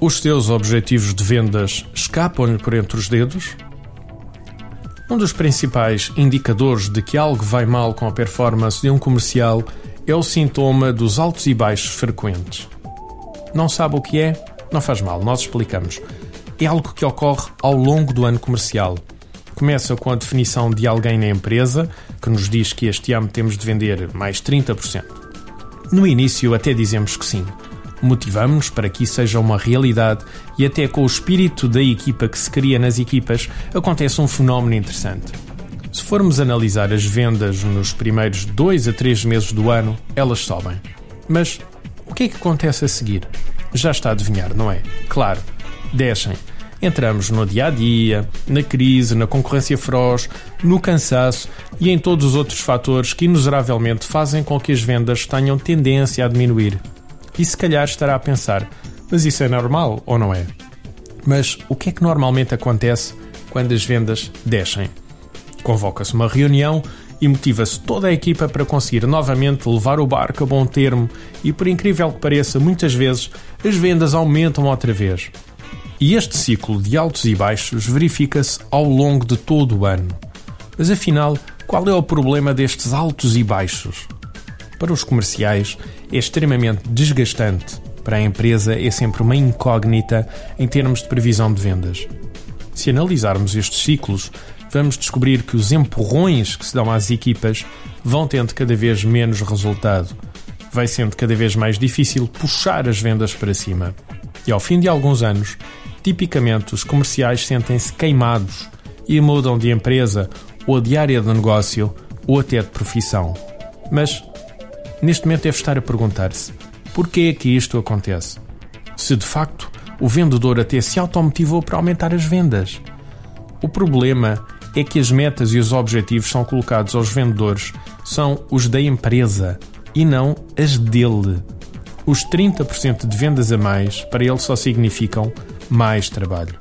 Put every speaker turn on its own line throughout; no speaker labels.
Os seus objetivos de vendas escapam-lhe por entre os dedos? Um dos principais indicadores de que algo vai mal com a performance de um comercial é o sintoma dos altos e baixos frequentes. Não sabe o que é? Não faz mal, nós explicamos. É algo que ocorre ao longo do ano comercial. Começa com a definição de alguém na empresa, que nos diz que este ano temos de vender mais 30%. No início, até dizemos que sim. Motivamos-nos para que isso seja uma realidade e, até com o espírito da equipa que se cria nas equipas, acontece um fenómeno interessante. Se formos analisar as vendas nos primeiros dois a três meses do ano, elas sobem. Mas o que é que acontece a seguir? Já está a adivinhar, não é? Claro, descem. Entramos no dia a dia, na crise, na concorrência feroz, no cansaço e em todos os outros fatores que inuseravelmente fazem com que as vendas tenham tendência a diminuir. E se calhar estará a pensar: mas isso é normal ou não é? Mas o que é que normalmente acontece quando as vendas descem? Convoca-se uma reunião e motiva-se toda a equipa para conseguir novamente levar o barco a bom termo e, por incrível que pareça, muitas vezes as vendas aumentam outra vez. E este ciclo de altos e baixos verifica-se ao longo de todo o ano. Mas afinal, qual é o problema destes altos e baixos? Para os comerciais, é extremamente desgastante. Para a empresa, é sempre uma incógnita em termos de previsão de vendas. Se analisarmos estes ciclos, vamos descobrir que os empurrões que se dão às equipas vão tendo cada vez menos resultado. Vai sendo cada vez mais difícil puxar as vendas para cima. E ao fim de alguns anos, tipicamente os comerciais sentem-se queimados e mudam de empresa ou de área de negócio ou até de profissão. Mas neste momento deve estar a perguntar-se: porquê é que isto acontece? Se de facto o vendedor até se automotivou para aumentar as vendas. O problema é que as metas e os objetivos são colocados aos vendedores são os da empresa e não as dele. Os 30% de vendas a mais para ele só significam mais trabalho.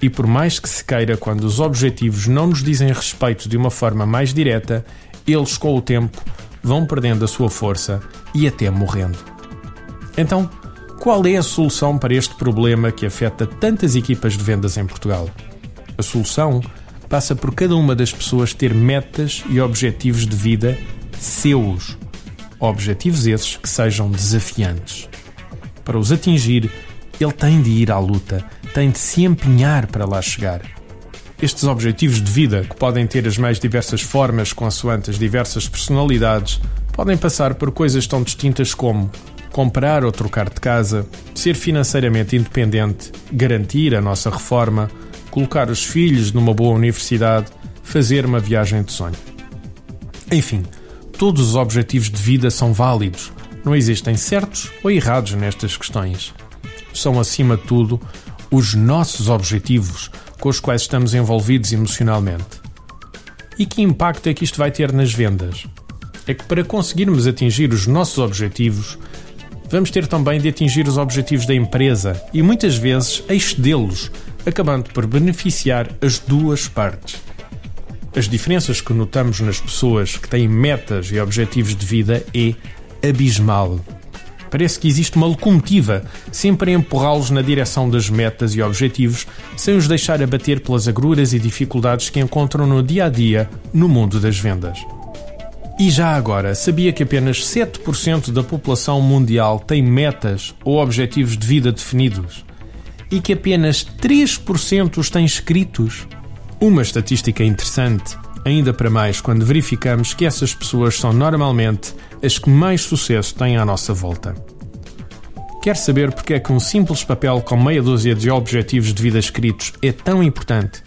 E por mais que se queira, quando os objetivos não nos dizem respeito de uma forma mais direta, eles com o tempo vão perdendo a sua força e até morrendo. Então, qual é a solução para este problema que afeta tantas equipas de vendas em Portugal? A solução passa por cada uma das pessoas ter metas e objetivos de vida seus. Objetivos esses que sejam desafiantes. Para os atingir, ele tem de ir à luta, tem de se empenhar para lá chegar. Estes objetivos de vida, que podem ter as mais diversas formas consoante as diversas personalidades, podem passar por coisas tão distintas como comprar ou trocar de casa, ser financeiramente independente, garantir a nossa reforma, colocar os filhos numa boa universidade, fazer uma viagem de sonho. Enfim, todos os objetivos de vida são válidos. Não existem certos ou errados nestas questões. São, acima de tudo, os nossos objetivos com os quais estamos envolvidos emocionalmente. E que impacto é que isto vai ter nas vendas? É que para conseguirmos atingir os nossos objetivos, vamos ter também de atingir os objetivos da empresa e muitas vezes excedê-los acabando por beneficiar as duas partes. As diferenças que notamos nas pessoas que têm metas e objetivos de vida é abismal. Parece que existe uma locomotiva sempre a empurrá-los na direção das metas e objetivos, sem os deixar abater pelas agruras e dificuldades que encontram no dia a dia no mundo das vendas. E já agora, sabia que apenas 7% da população mundial tem metas ou objetivos de vida definidos? e que apenas 3% os têm escritos. Uma estatística interessante, ainda para mais quando verificamos que essas pessoas são normalmente as que mais sucesso têm à nossa volta. Quer saber porque é que um simples papel com meia dúzia de objetivos de vida escritos é tão importante?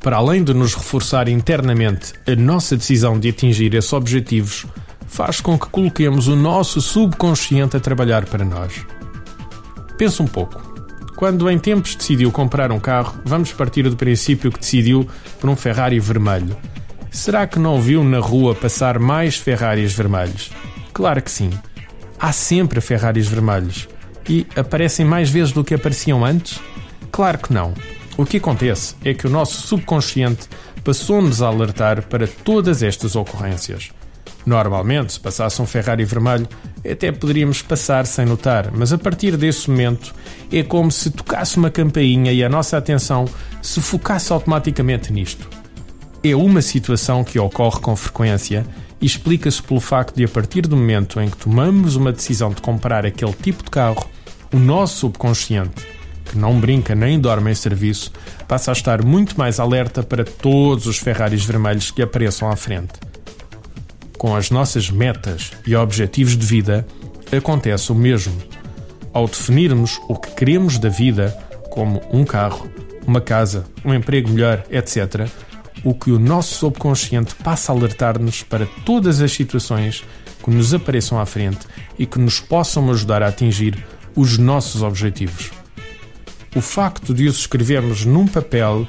Para além de nos reforçar internamente a nossa decisão de atingir esses objetivos, faz com que coloquemos o nosso subconsciente a trabalhar para nós. Pensa um pouco. Quando em tempos decidiu comprar um carro, vamos partir do princípio que decidiu por um Ferrari vermelho. Será que não viu na rua passar mais Ferraris vermelhos? Claro que sim. Há sempre Ferraris vermelhos. E aparecem mais vezes do que apareciam antes? Claro que não. O que acontece é que o nosso subconsciente passou-nos a alertar para todas estas ocorrências. Normalmente, se passasse um Ferrari vermelho, até poderíamos passar sem notar, mas a partir desse momento é como se tocasse uma campainha e a nossa atenção se focasse automaticamente nisto. É uma situação que ocorre com frequência e explica-se pelo facto de, a partir do momento em que tomamos uma decisão de comprar aquele tipo de carro, o nosso subconsciente, que não brinca nem dorme em serviço, passa a estar muito mais alerta para todos os Ferraris vermelhos que apareçam à frente com as nossas metas e objetivos de vida, acontece o mesmo. Ao definirmos o que queremos da vida, como um carro, uma casa, um emprego melhor, etc., o que o nosso subconsciente passa a alertar-nos para todas as situações que nos apareçam à frente e que nos possam ajudar a atingir os nossos objetivos. O facto de os escrevermos num papel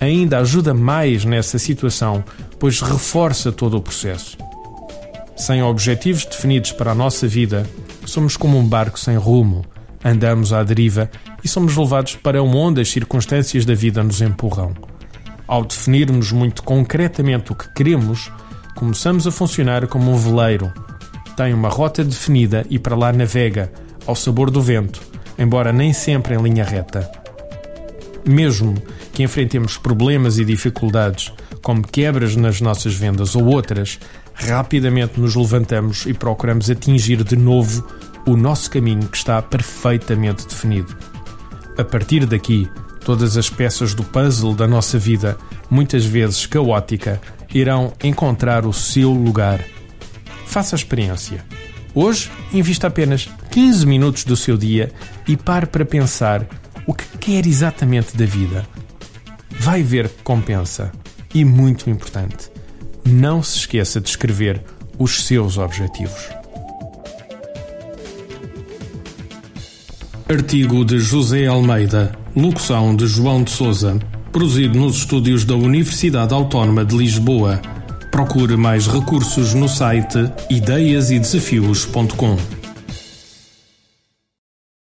ainda ajuda mais nessa situação, pois reforça todo o processo. Sem objetivos definidos para a nossa vida, somos como um barco sem rumo. Andamos à deriva e somos levados para onde as circunstâncias da vida nos empurram. Ao definirmos muito concretamente o que queremos, começamos a funcionar como um veleiro. Tem uma rota definida e para lá navega, ao sabor do vento, embora nem sempre em linha reta. Mesmo que enfrentemos problemas e dificuldades, como quebras nas nossas vendas ou outras, rapidamente nos levantamos e procuramos atingir de novo o nosso caminho que está perfeitamente definido. A partir daqui, todas as peças do puzzle da nossa vida, muitas vezes caótica, irão encontrar o seu lugar. Faça a experiência. Hoje, invista apenas 15 minutos do seu dia e pare para pensar o que quer exatamente da vida. Vai ver que compensa. E muito importante, não se esqueça de escrever os seus objetivos.
Artigo de José Almeida, locução de João de Souza, produzido nos estúdios da Universidade Autónoma de Lisboa. Procure mais recursos no site ideiasedesafios.com.